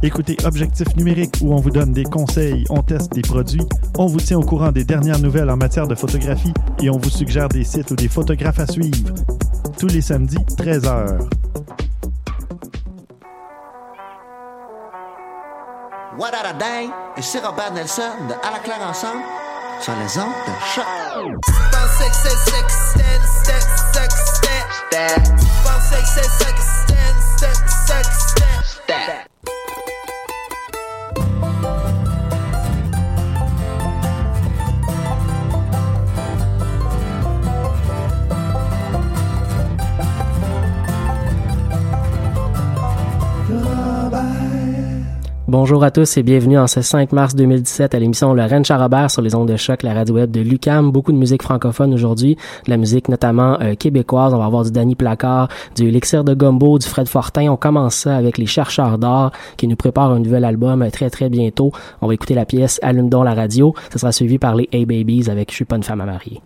Écoutez Objectif numérique où on vous donne des conseils, on teste des produits, on vous tient au courant des dernières nouvelles en matière de photographie et on vous suggère des sites ou des photographes à suivre. Tous les samedis, 13h. What a dang? Et c'est Robert Nelson de À la claire ensemble sur les ondes de choc. Bonjour à tous et bienvenue en ce 5 mars 2017 à l'émission Lorraine Charabert sur les ondes de choc, la radio web de Lucam. Beaucoup de musique francophone aujourd'hui, de la musique notamment euh, québécoise. On va avoir du Danny Placard, du Elixir de Gumbo, du Fred Fortin. On commence ça avec les chercheurs d'art qui nous préparent un nouvel album euh, très très bientôt. On va écouter la pièce Allume donc la radio. Ça sera suivi par les A-Babies avec Je suis pas une femme à marier.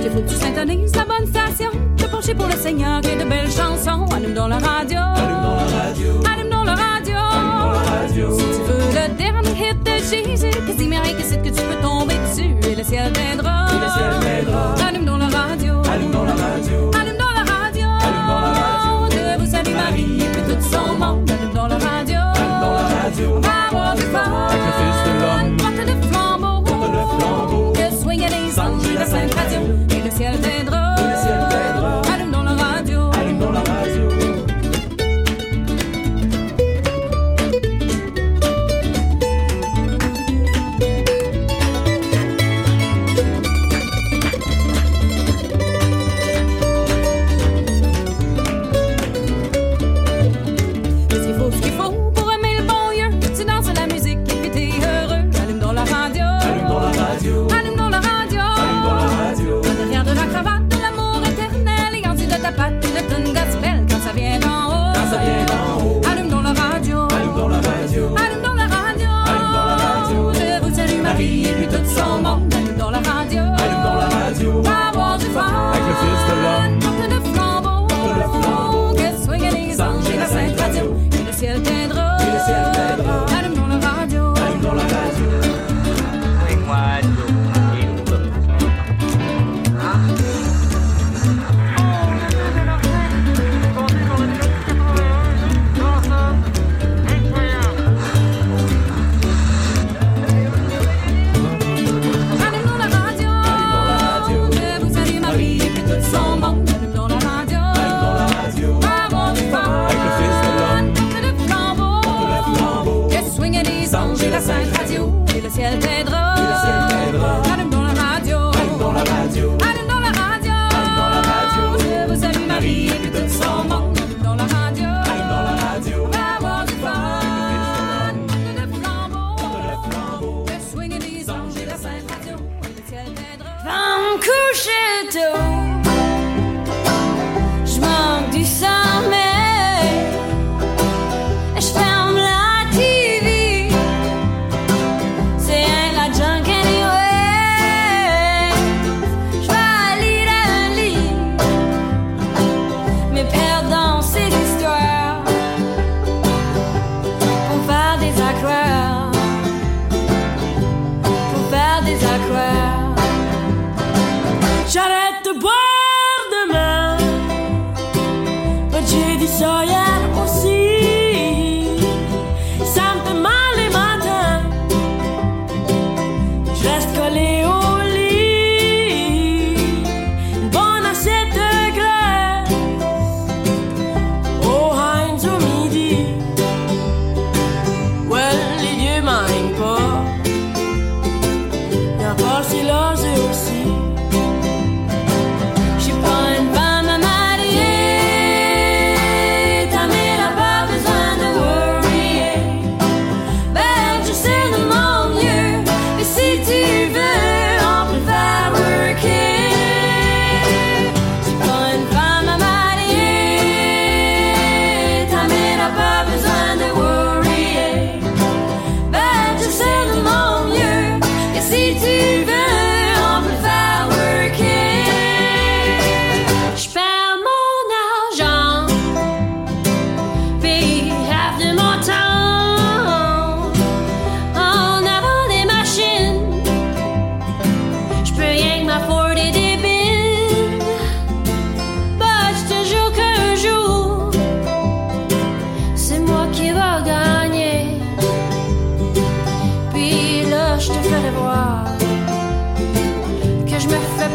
Est-ce qu'il faut que tu syntonises la bonne station? Te pencher pour le Seigneur et de belles chansons. Allume dans la radio. Allume dans la radio. Allume dans la radio. Radio. Si tu veux le dernier hit de Jésus, quasi mérite c'est que tu peux tomber dessus et le ciel t'aidera. Et le ciel t'aidera. Allume dans la radio. Allume dans la radio. Allume dans la radio. Allume dans la radio. Dieu vous salue Marie et puis tout son monde. Allume dans la radio. Allume dans la radio. On va avoir du fun. Avec le Fils de l'homme. Porte le flambeau. Porte le flambeau. Que swingent les anges de la Sainte Radio.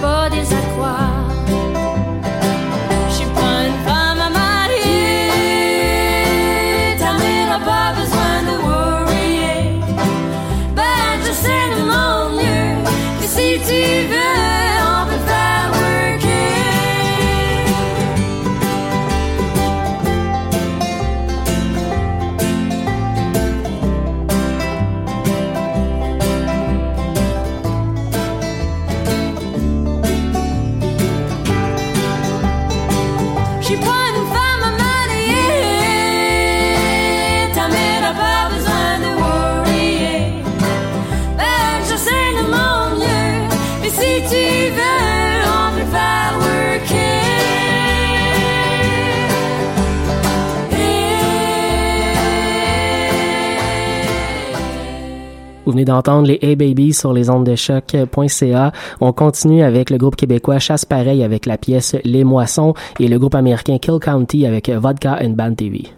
borders à croire. Venez d'entendre les Hey Babies sur les ondes de choc.ca. On continue avec le groupe québécois Chasse Pareil avec la pièce Les Moissons et le groupe américain Kill County avec Vodka and Band TV.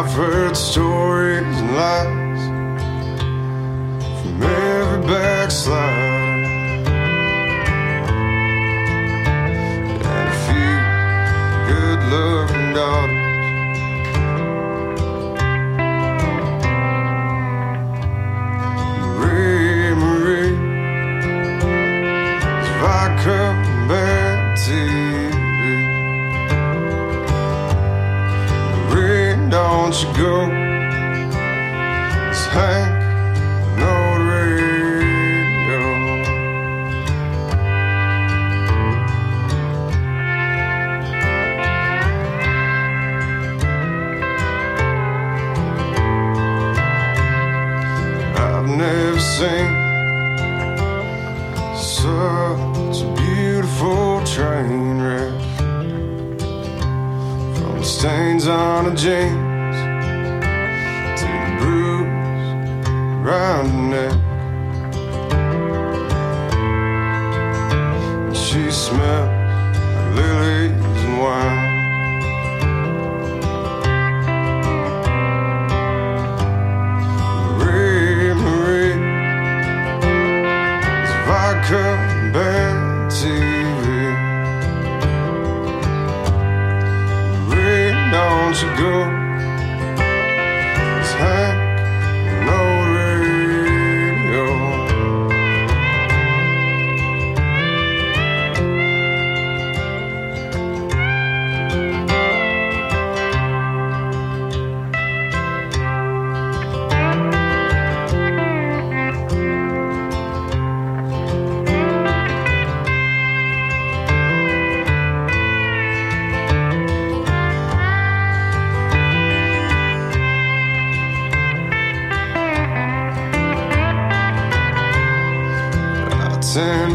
I've heard stories and lies. Don't you go? Let's hang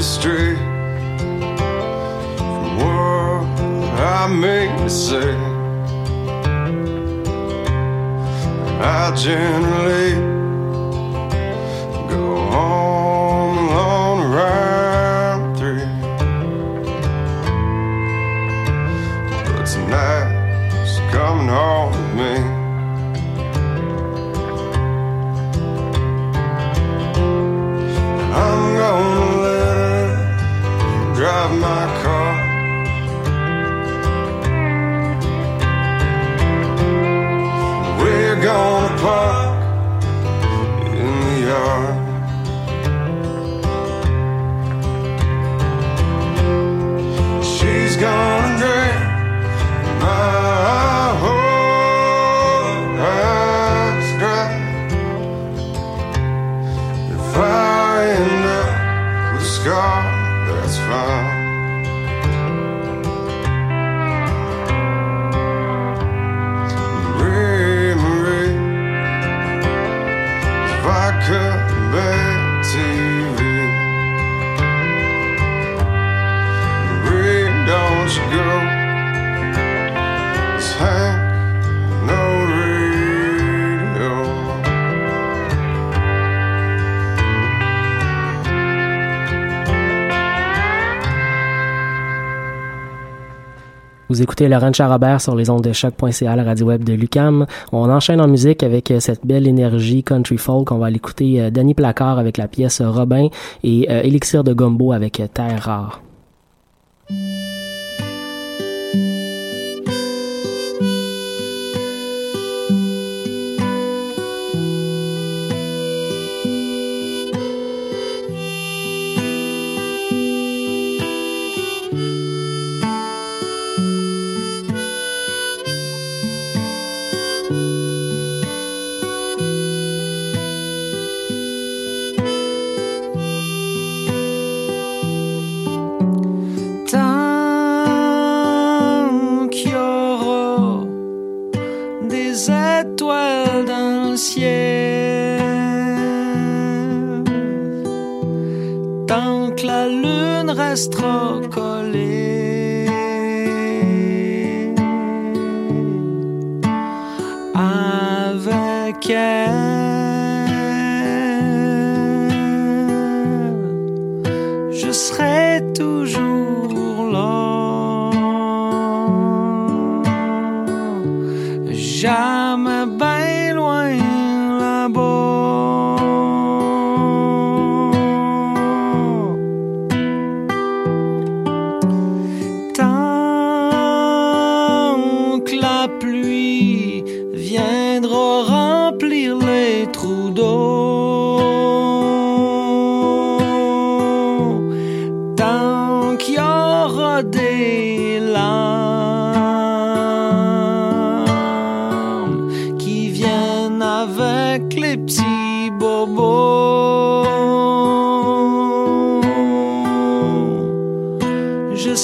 history for what I may say. I generally Vous écoutez Laurent Charabert sur les ondes de choc.ca, la radio web de Lucam. On enchaîne en musique avec euh, cette belle énergie country folk. On va l'écouter euh, Danny Placard avec la pièce Robin et euh, Élixir de Gombo avec Terre rare.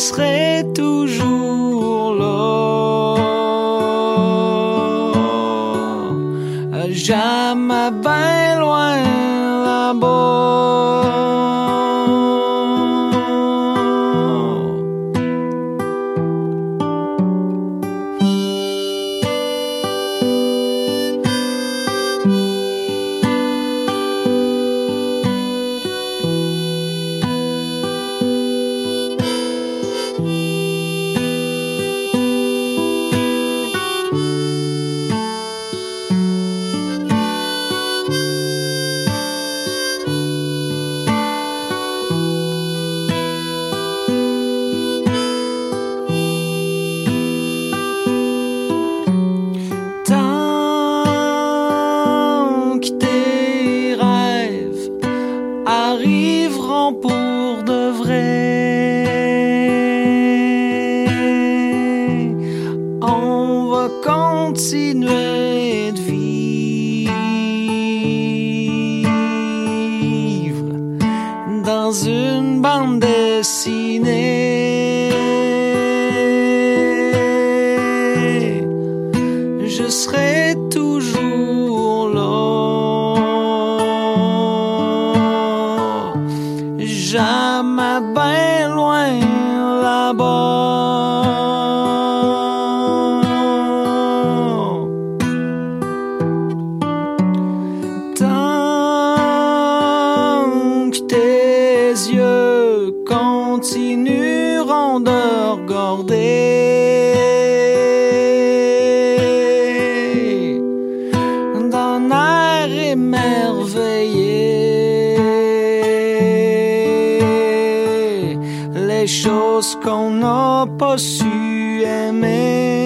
Serai toujours choses qu'on n'a pas su aimer.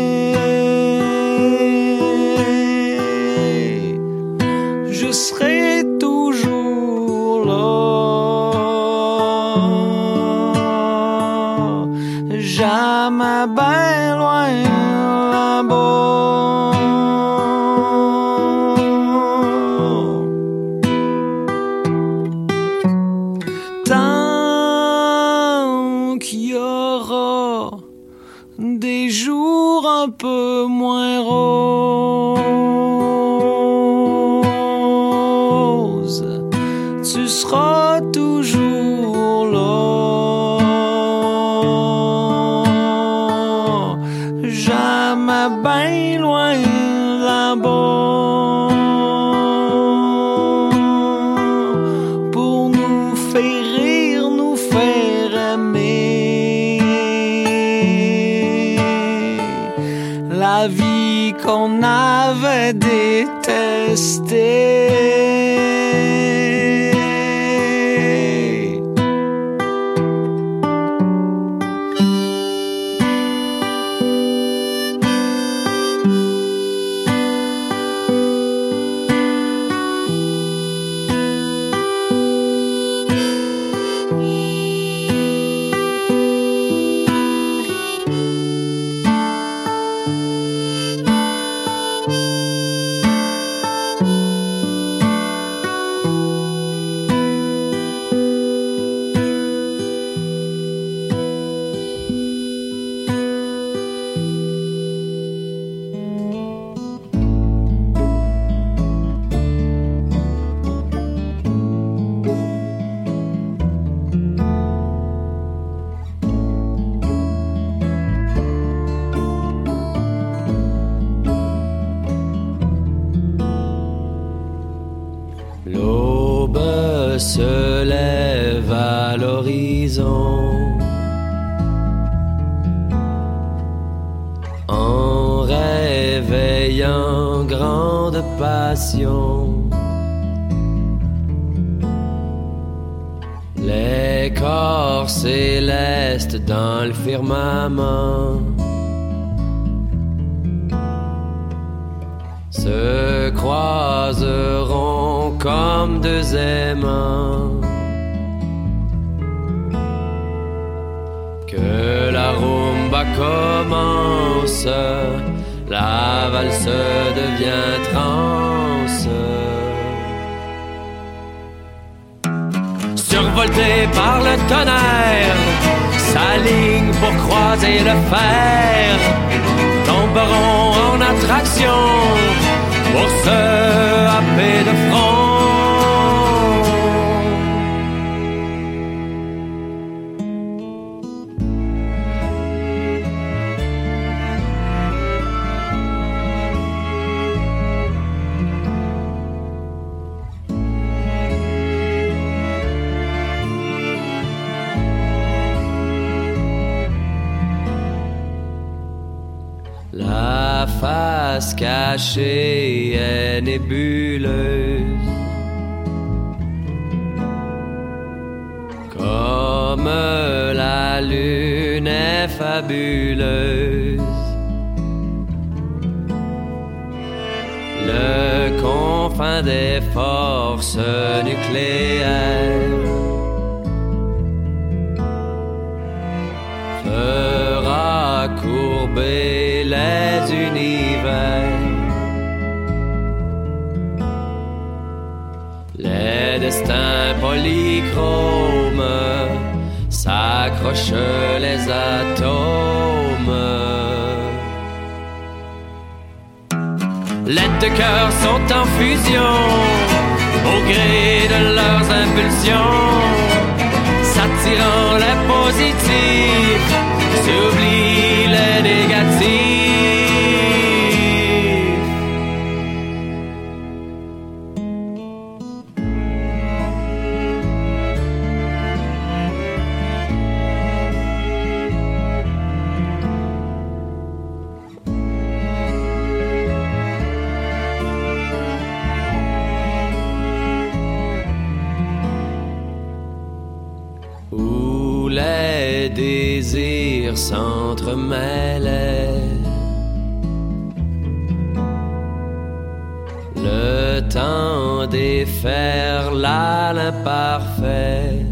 Nébuleuse. Comme la lune est fabuleuse. Le confin des forces nucléaires fera courber les univers. Les destins polychromes s'accrochent les atomes. Les deux cœurs sont en fusion au gré de leurs impulsions, s'attirant les positifs, s'oublient les négatifs. Le temps défaire là l'imparfait.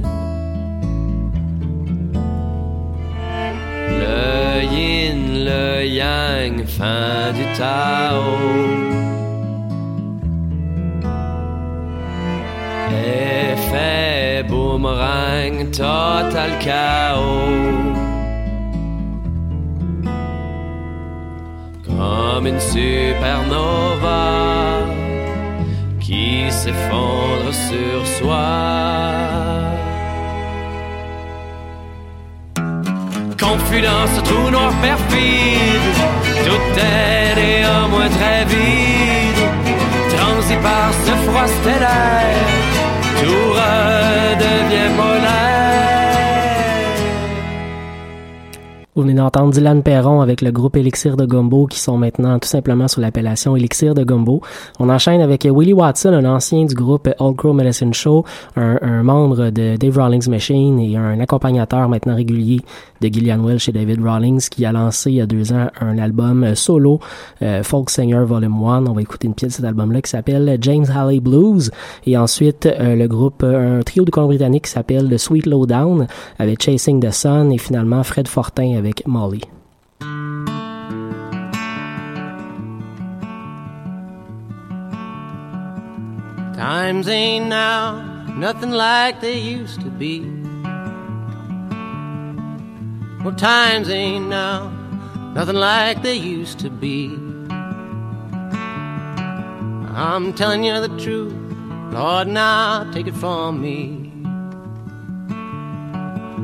Le yin, le yang, fin du Tao. Effet boomerang, total chaos. Comme une supernova qui s'effondre sur soi. Confus dans ce trou noir perfide, tout est néanmoins très vide, transi par ce froid stellaire, tout redevient polaire. Vous venez d'entendre Dylan Perron avec le groupe Elixir de Gumbo qui sont maintenant tout simplement sous l'appellation Elixir de Gumbo. On enchaîne avec Willie Watson, un ancien du groupe Old Crow Medicine Show, un, un membre de Dave Rawlings Machine et un accompagnateur maintenant régulier de Gillian Wells chez David Rawlings qui a lancé il y a deux ans un album solo, euh, Folk Singer Volume 1. On va écouter une pièce de cet album-là qui s'appelle James Halley Blues et ensuite euh, le groupe, un trio de Colombie-Britannique qui s'appelle The Sweet Lowdown avec Chasing the Sun et finalement Fred Fortin avec Molly. Times ain't now nothing like they used to be. Well, times ain't now nothing like they used to be. I'm telling you the truth, Lord, now take it from me.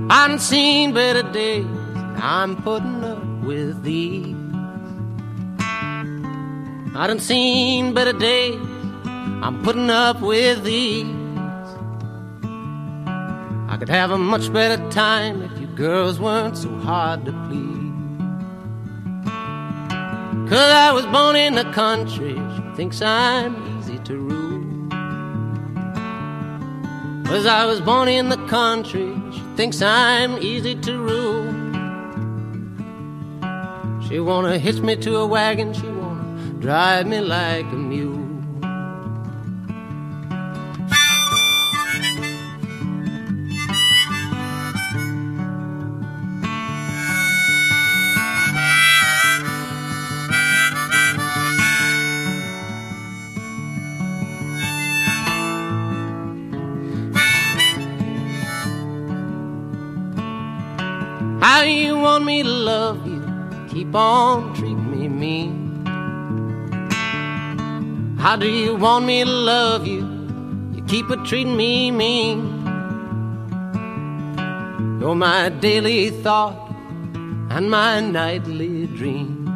I done seen better days, I'm putting up with these. I done seen better days, I'm putting up with these. I could have a much better time if you girls weren't so hard to please. Cause I was born in the country, she thinks I'm easy to rule. Cause I was born in the country, she thinks I'm easy to rule. She wanna hitch me to a wagon, she wanna drive me like a mule. Keep on treating me mean. How do you want me to love you? You keep a treating me mean. You're my daily thought and my nightly dream.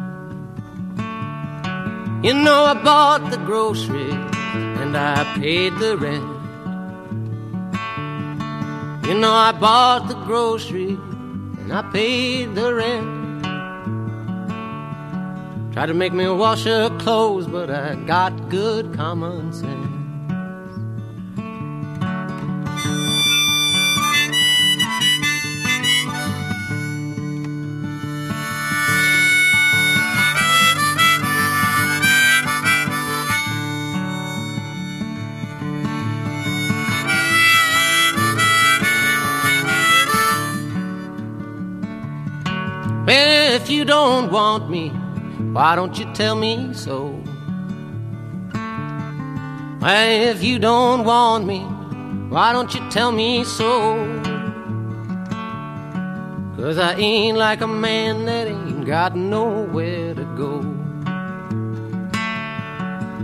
You know I bought the groceries and I paid the rent. You know I bought the groceries and I paid the rent. Tried to make me wash her clothes, but I got good common sense. Well, if you don't want me, why don't you tell me so? Well, if you don't want me, why don't you tell me so? Cause I ain't like a man that ain't got nowhere to go.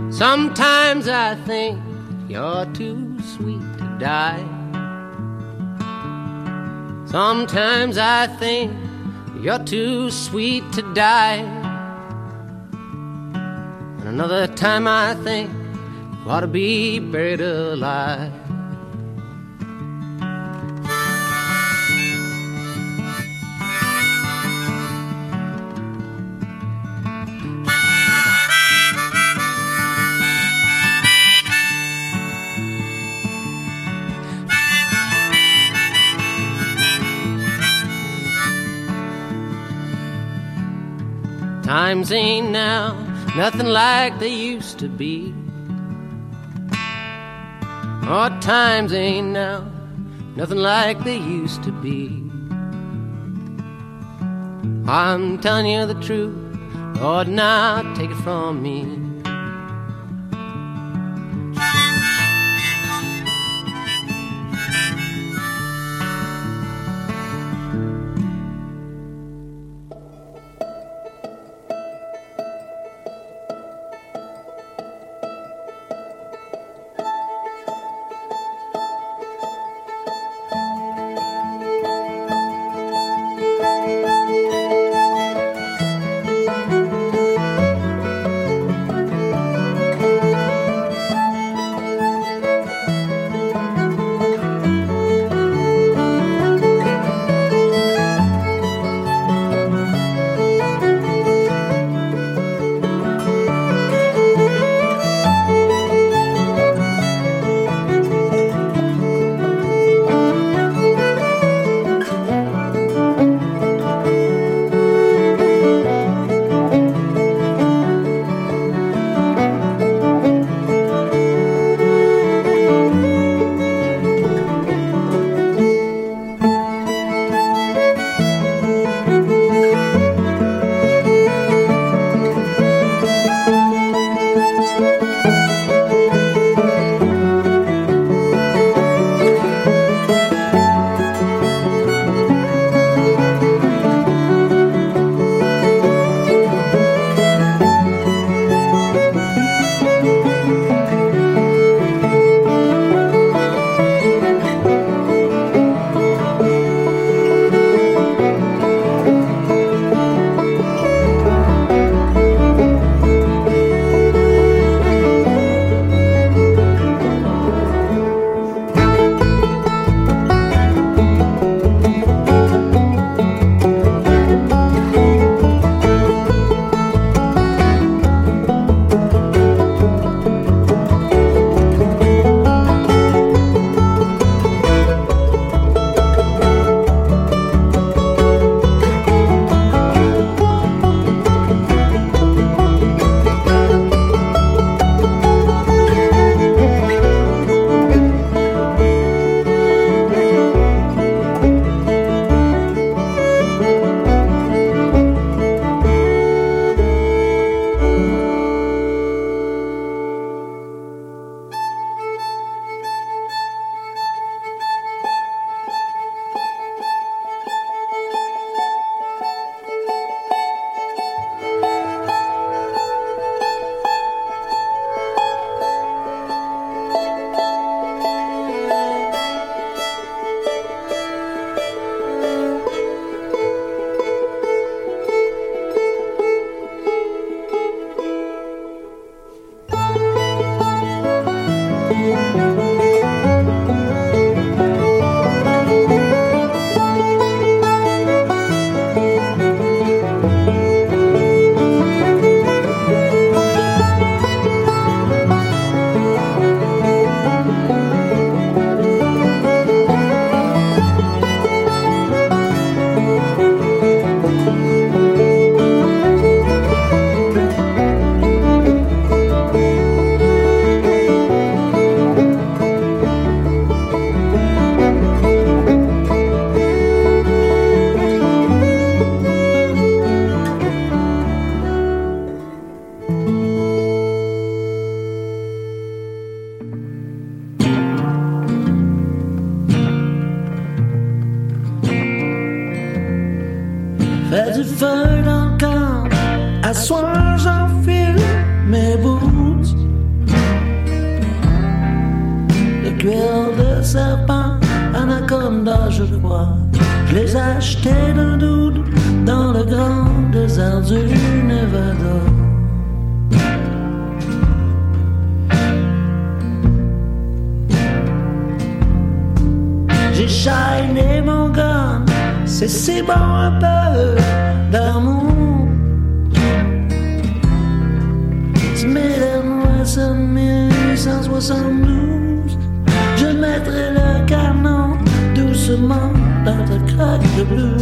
Sometimes I think you're too sweet to die. Sometimes I think you're too sweet to die. And another time I think you ought to be buried alive. Times ain't now nothing like they used to be. Our times ain't now nothing like they used to be. I'm telling you the truth, Lord, now take it from me. 1872. Je mettrai le canon doucement dans ta craque de blues.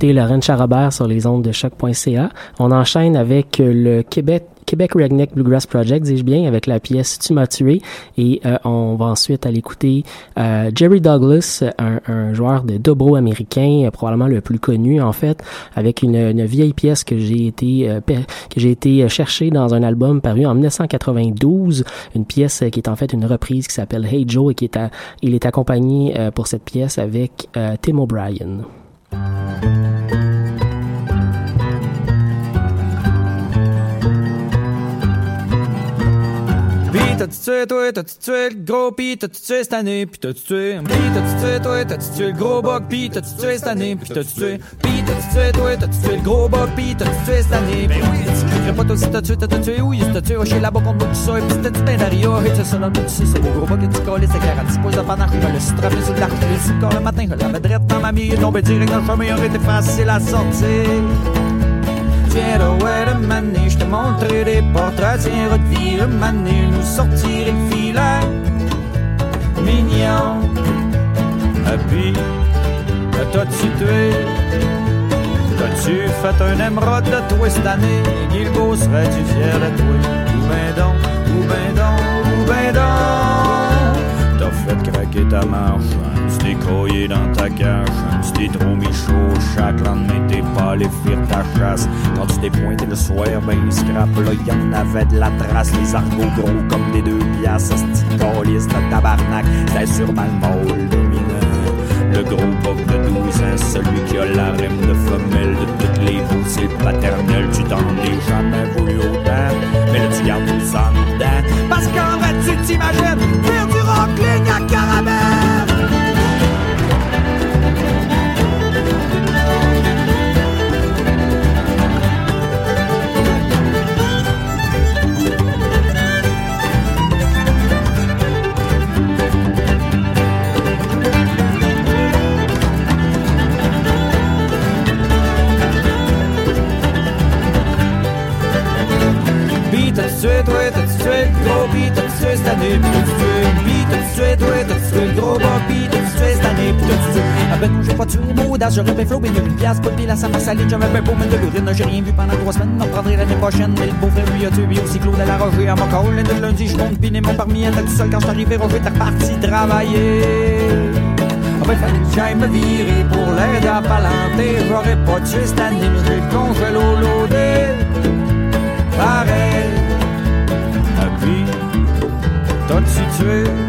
Vous écoutez Lorraine Charabert sur les ondes de choc.ca. On enchaîne avec euh, le Québec Québec Redneck Bluegrass Project, dis-je bien, avec la pièce Tu m'as tué. Et euh, on va ensuite aller écouter euh, Jerry Douglas, un, un joueur de dobro américain, euh, probablement le plus connu en fait, avec une, une vieille pièce que j'ai été euh, que j'ai été chercher dans un album paru en 1992, une pièce qui est en fait une reprise qui s'appelle Hey Joe et qui est à- il est accompagné pour cette pièce avec Tim O'Brien. T'as-tu tué, toi, t'as-tu tué le gros, pis? T'as-tu tué cette année, pis t'as-tu tué, pis? T'as-tu tué, toi, t'as-tu tué le gros bug, pis? T'as-tu tué cette année, pis t'as-tu tué, pis? T'as-tu tué, toi, t'as-tu tué le gros bug, pis? T'as-tu tué cette année, pis oui, tu crierais pas toi si t'as tué, t'as tué, oui, si t'as tué, chez là-bas contre moi, tu sais, pis c'était du pain d'aria, et tu ça le bout, tu sais, c'est le gros bug, et tu colles, c'est clair, à 10 pouces de je le suis trappé sur l'arc, je suis encore le matin, je l'avais drette dans ma mie, tombé direct dans le chemin, aurait été facile à sortir. Le mané, je te montrerai des portraits, revire le mané, nous sortir le filet. Mignon. Et puis, t'as-tu tué? T'as-tu fait un émeraude de toi cette année? Guilbeault serais-tu fier de toi? Ou ben donc, ou ben donc, ou ben donc. T'as fait craquer ta marche, tu t'es croyé dans ta cache, tu t'es trop mis chaud, chaque lendemain t'es pas allé faire ta chasse. Quand tu t'es pointé le soir, ben scrap, là y'en avait de la trace, les argots gros comme des deux piastres, ce petit calice de tabarnak, c'était sûrement le mâle dominant. Le gros boc de 12 ans, celui qui a la rime de femelle de toutes les veaux, c'est le paternel, tu t'en es jamais voulu autant, mais là tu gardes tout ça parce qu'en vrai tu t'imagines faire du rockling à caramel. Pis t'as-tu tué cette année, pis t'as-tu tué. Ah ben non, j'ai pas tué mon j'aurais bien flobé 2000 piastres, pas de pile à sa saline, j'avais bien beau mettre de l'urine, j'ai rien vu pendant trois semaines, m'en prendrai l'année prochaine, mais le beau frère lui a tué, aussi Claude à la Roger, à mon call, le lundi, je monte piner mon parmi, elle tout seul quand j'arrivais, Roger, t'es reparti travailler. Ah ben fallait que j'aille me virer pour l'aider à palanter, j'aurais pas tué cette année, mais j'ai le congélo loadé. Pareil. Et puis, t'as-tu tué?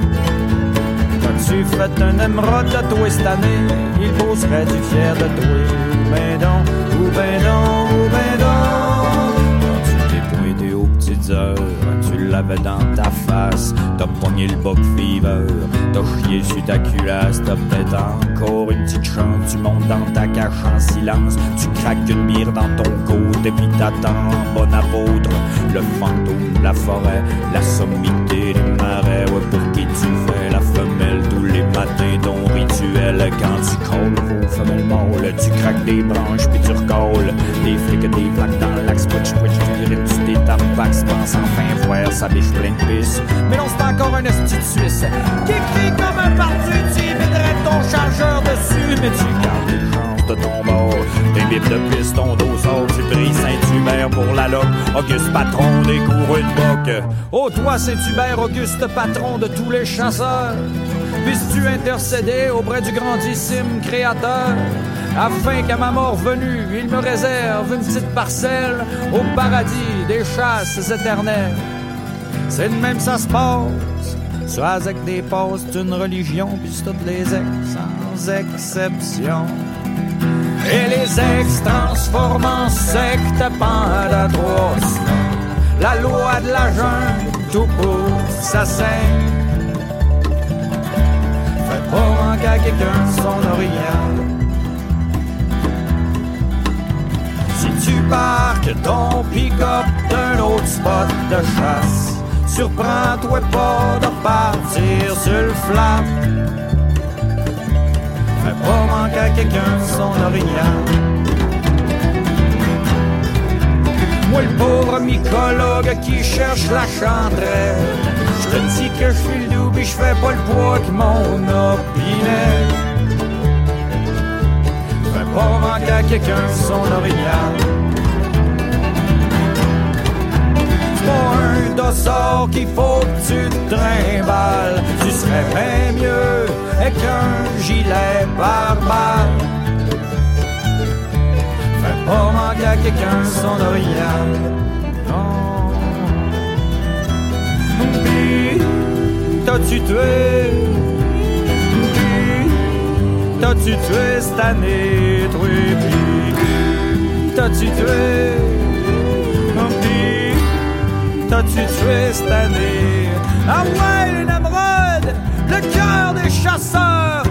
T'as-tu fait un émeraude de toi cette année? Il beau serait-tu fier de toi? Ou ben donc, ou ben donc, ou ben donc. Quand tu t'es pointé aux petites heures, tu l'avais dans ta face. T'as pogné le boc fever, t'as chié sur ta culasse, t'as peut-être encore une petite chance. Tu montes dans ta cache en silence, tu craques une bière dans ton côté, puis t'attends, bon apôtre, le fantôme la forêt, la sommité des des branches, puis tu recolles des flics, des plaques dans l'axe, twitch, twitch, tu rimes, tu t'étampax, pense enfin voir sa biche pleine de. Mais non, c'est encore un esti de Suisse qui crie comme un parti, tu mettrais ton chargeur dessus, mais tu gardes les chances de ton bord. Des bips de piste, ton dos sort, tu brilles Saint-Hubert pour la loque. Auguste patron des coureux de boc. Oh, toi, Saint-Hubert, Auguste patron de tous les chasseurs. Puisses-tu intercéder auprès du grandissime créateur, afin qu'à ma mort venue, il me réserve une petite parcelle au paradis des chasses éternelles. C'est de même ça se passe. Soit avec des passes d'une religion, puis toutes les ex, sans exception. Et les ex transforment en secte pendant trois La loi de la jungle, tout pour ça saigne. Fais pas manquer à quelqu'un son orignal. Tu parques ton pick-up d'un autre spot de chasse, surprends-toi pas de partir sur le flat. Fais pas manquer à quelqu'un son orignal. Moi, le pauvre mycologue qui cherche la chandrelle, je te dis que je suis le pis je fais pas le poids que mon opinel. Pas manquer à quelqu'un son orignal. C'est un dossard qu'il faut que tu te trimbales. Tu serais bien mieux avec un gilet pare-balles. Fais pas manquer à quelqu'un son orignal. Non. Puis, t'as-tu tué? T'as-tu tué cette année? Toi, puis, t'as-tu tué? Puis, T'as-tu tué cette année? Ah ouais, les Namrod, le cœur des chasseurs.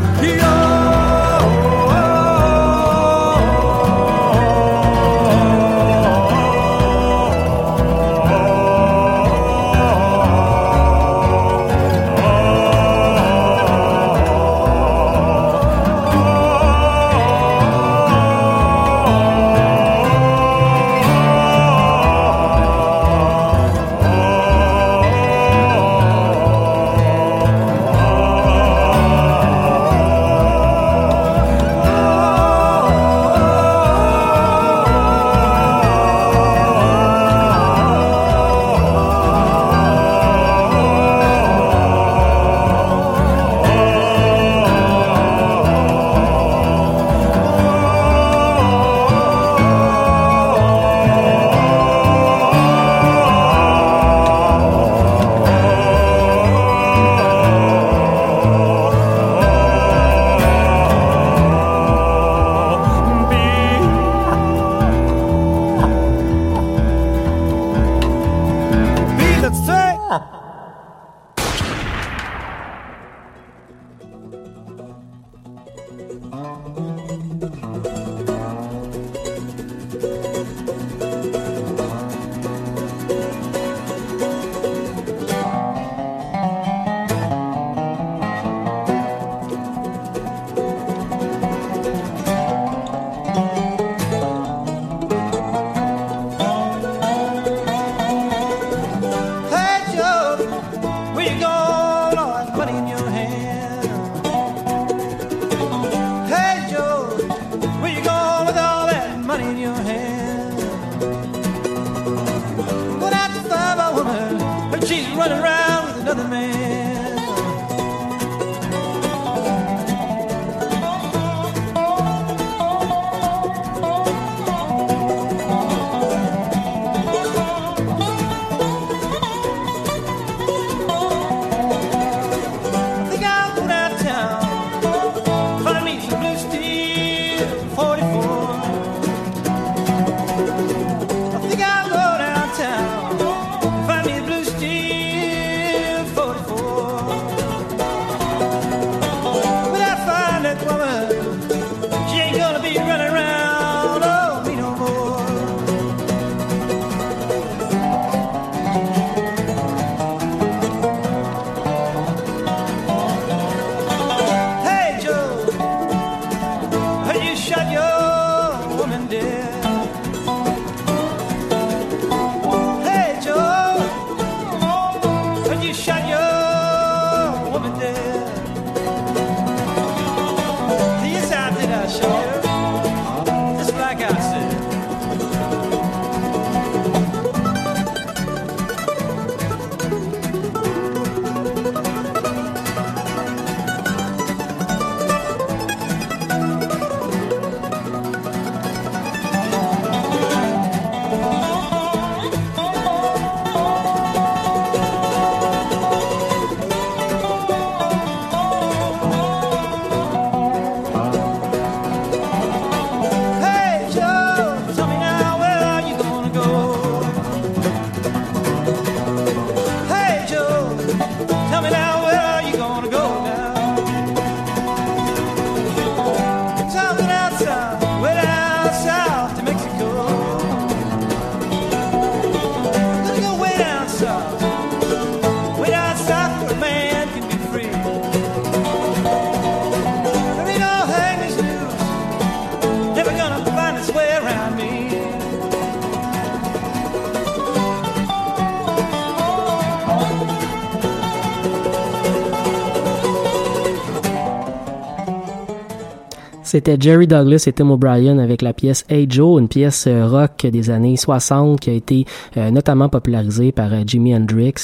C'était Jerry Douglas et Tim O'Brien avec la pièce Hey Joe, une pièce euh, rock des années 60 qui a été euh, notamment popularisée par euh, Jimi Hendrix,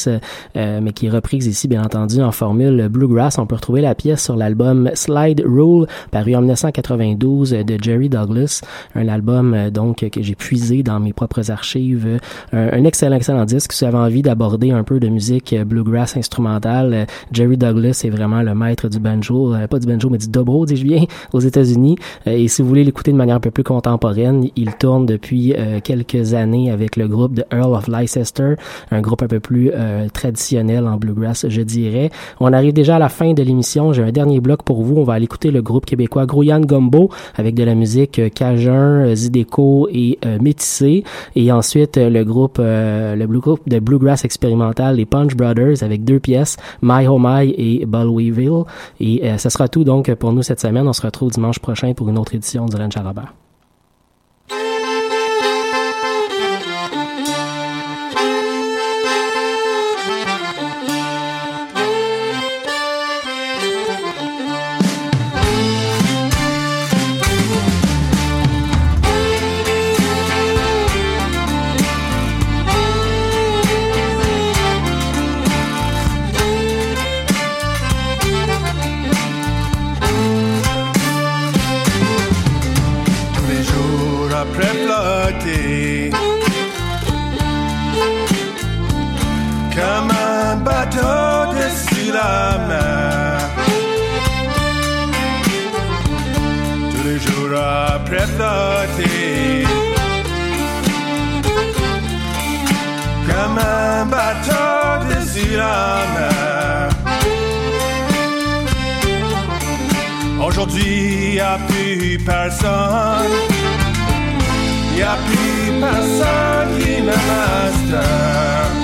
mais qui est reprise ici bien entendu en formule bluegrass. On peut retrouver la pièce sur l'album Slide Rule paru en 1992 de Jerry Douglas, un album donc que j'ai puisé dans mes propres archives. Un, excellent excellent disque. Si vous avez envie d'aborder un peu de musique bluegrass instrumentale, Jerry Douglas est vraiment le maître du banjo, pas du banjo mais du dobro, dis-je bien, aux États-Unis Euh, et si vous voulez l'écouter de manière un peu plus contemporaine, il tourne depuis euh, quelques années avec le groupe de Earl of Leicester, un groupe un peu plus euh, traditionnel en bluegrass, je dirais. On arrive déjà à la fin de l'émission. J'ai un dernier bloc pour vous. On va aller écouter le groupe québécois Grouillan Gumbo avec de la musique cajun, zydeco et métissé. Et ensuite, le groupe, le blue groupe de bluegrass expérimental, les Punch Brothers, avec deux pièces, My Oh My et Bullweeville. Et ce sera tout donc pour nous cette semaine. On se retrouve dimanche prochain pour une autre édition du Ranch Robert. Comme un bateau dessus la mer Aujourd'hui, y a plus personne. Y a plus personne qui me master.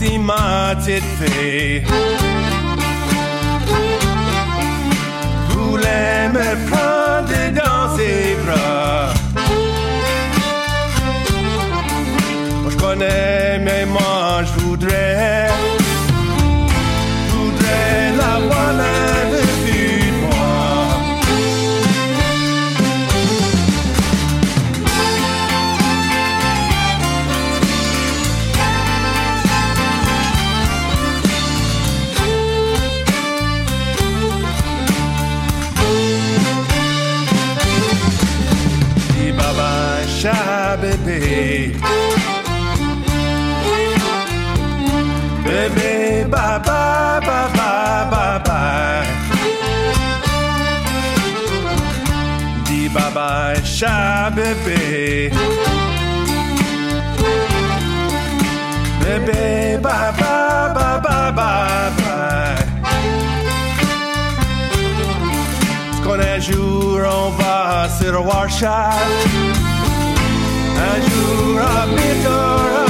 Si ma petite shy, baby. Baby, bye, bye, bye, bye, bye, bye. Quando é juro, vai ser o warshot. I juro, me juro.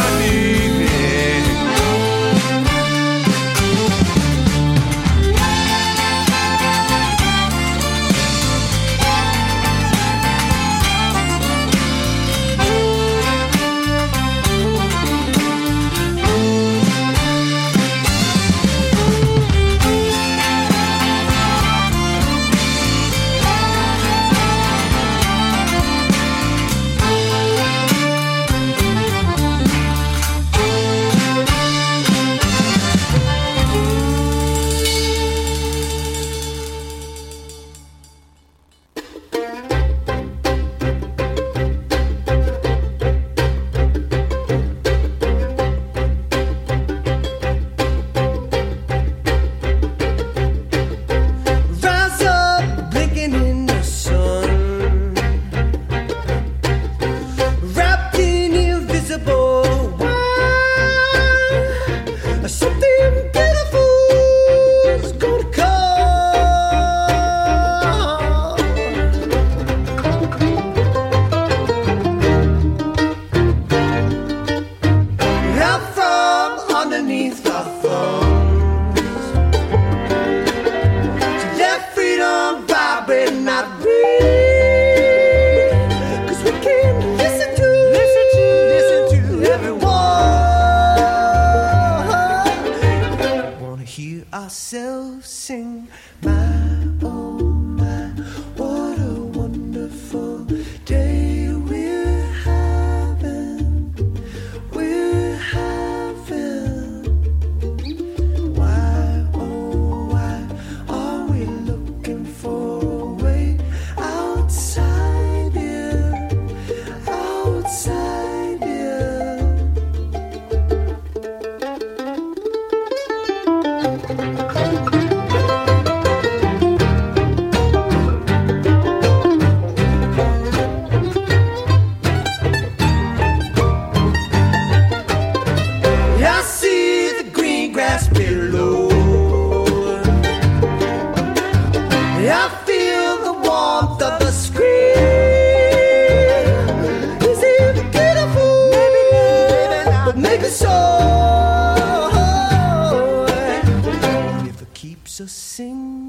So sing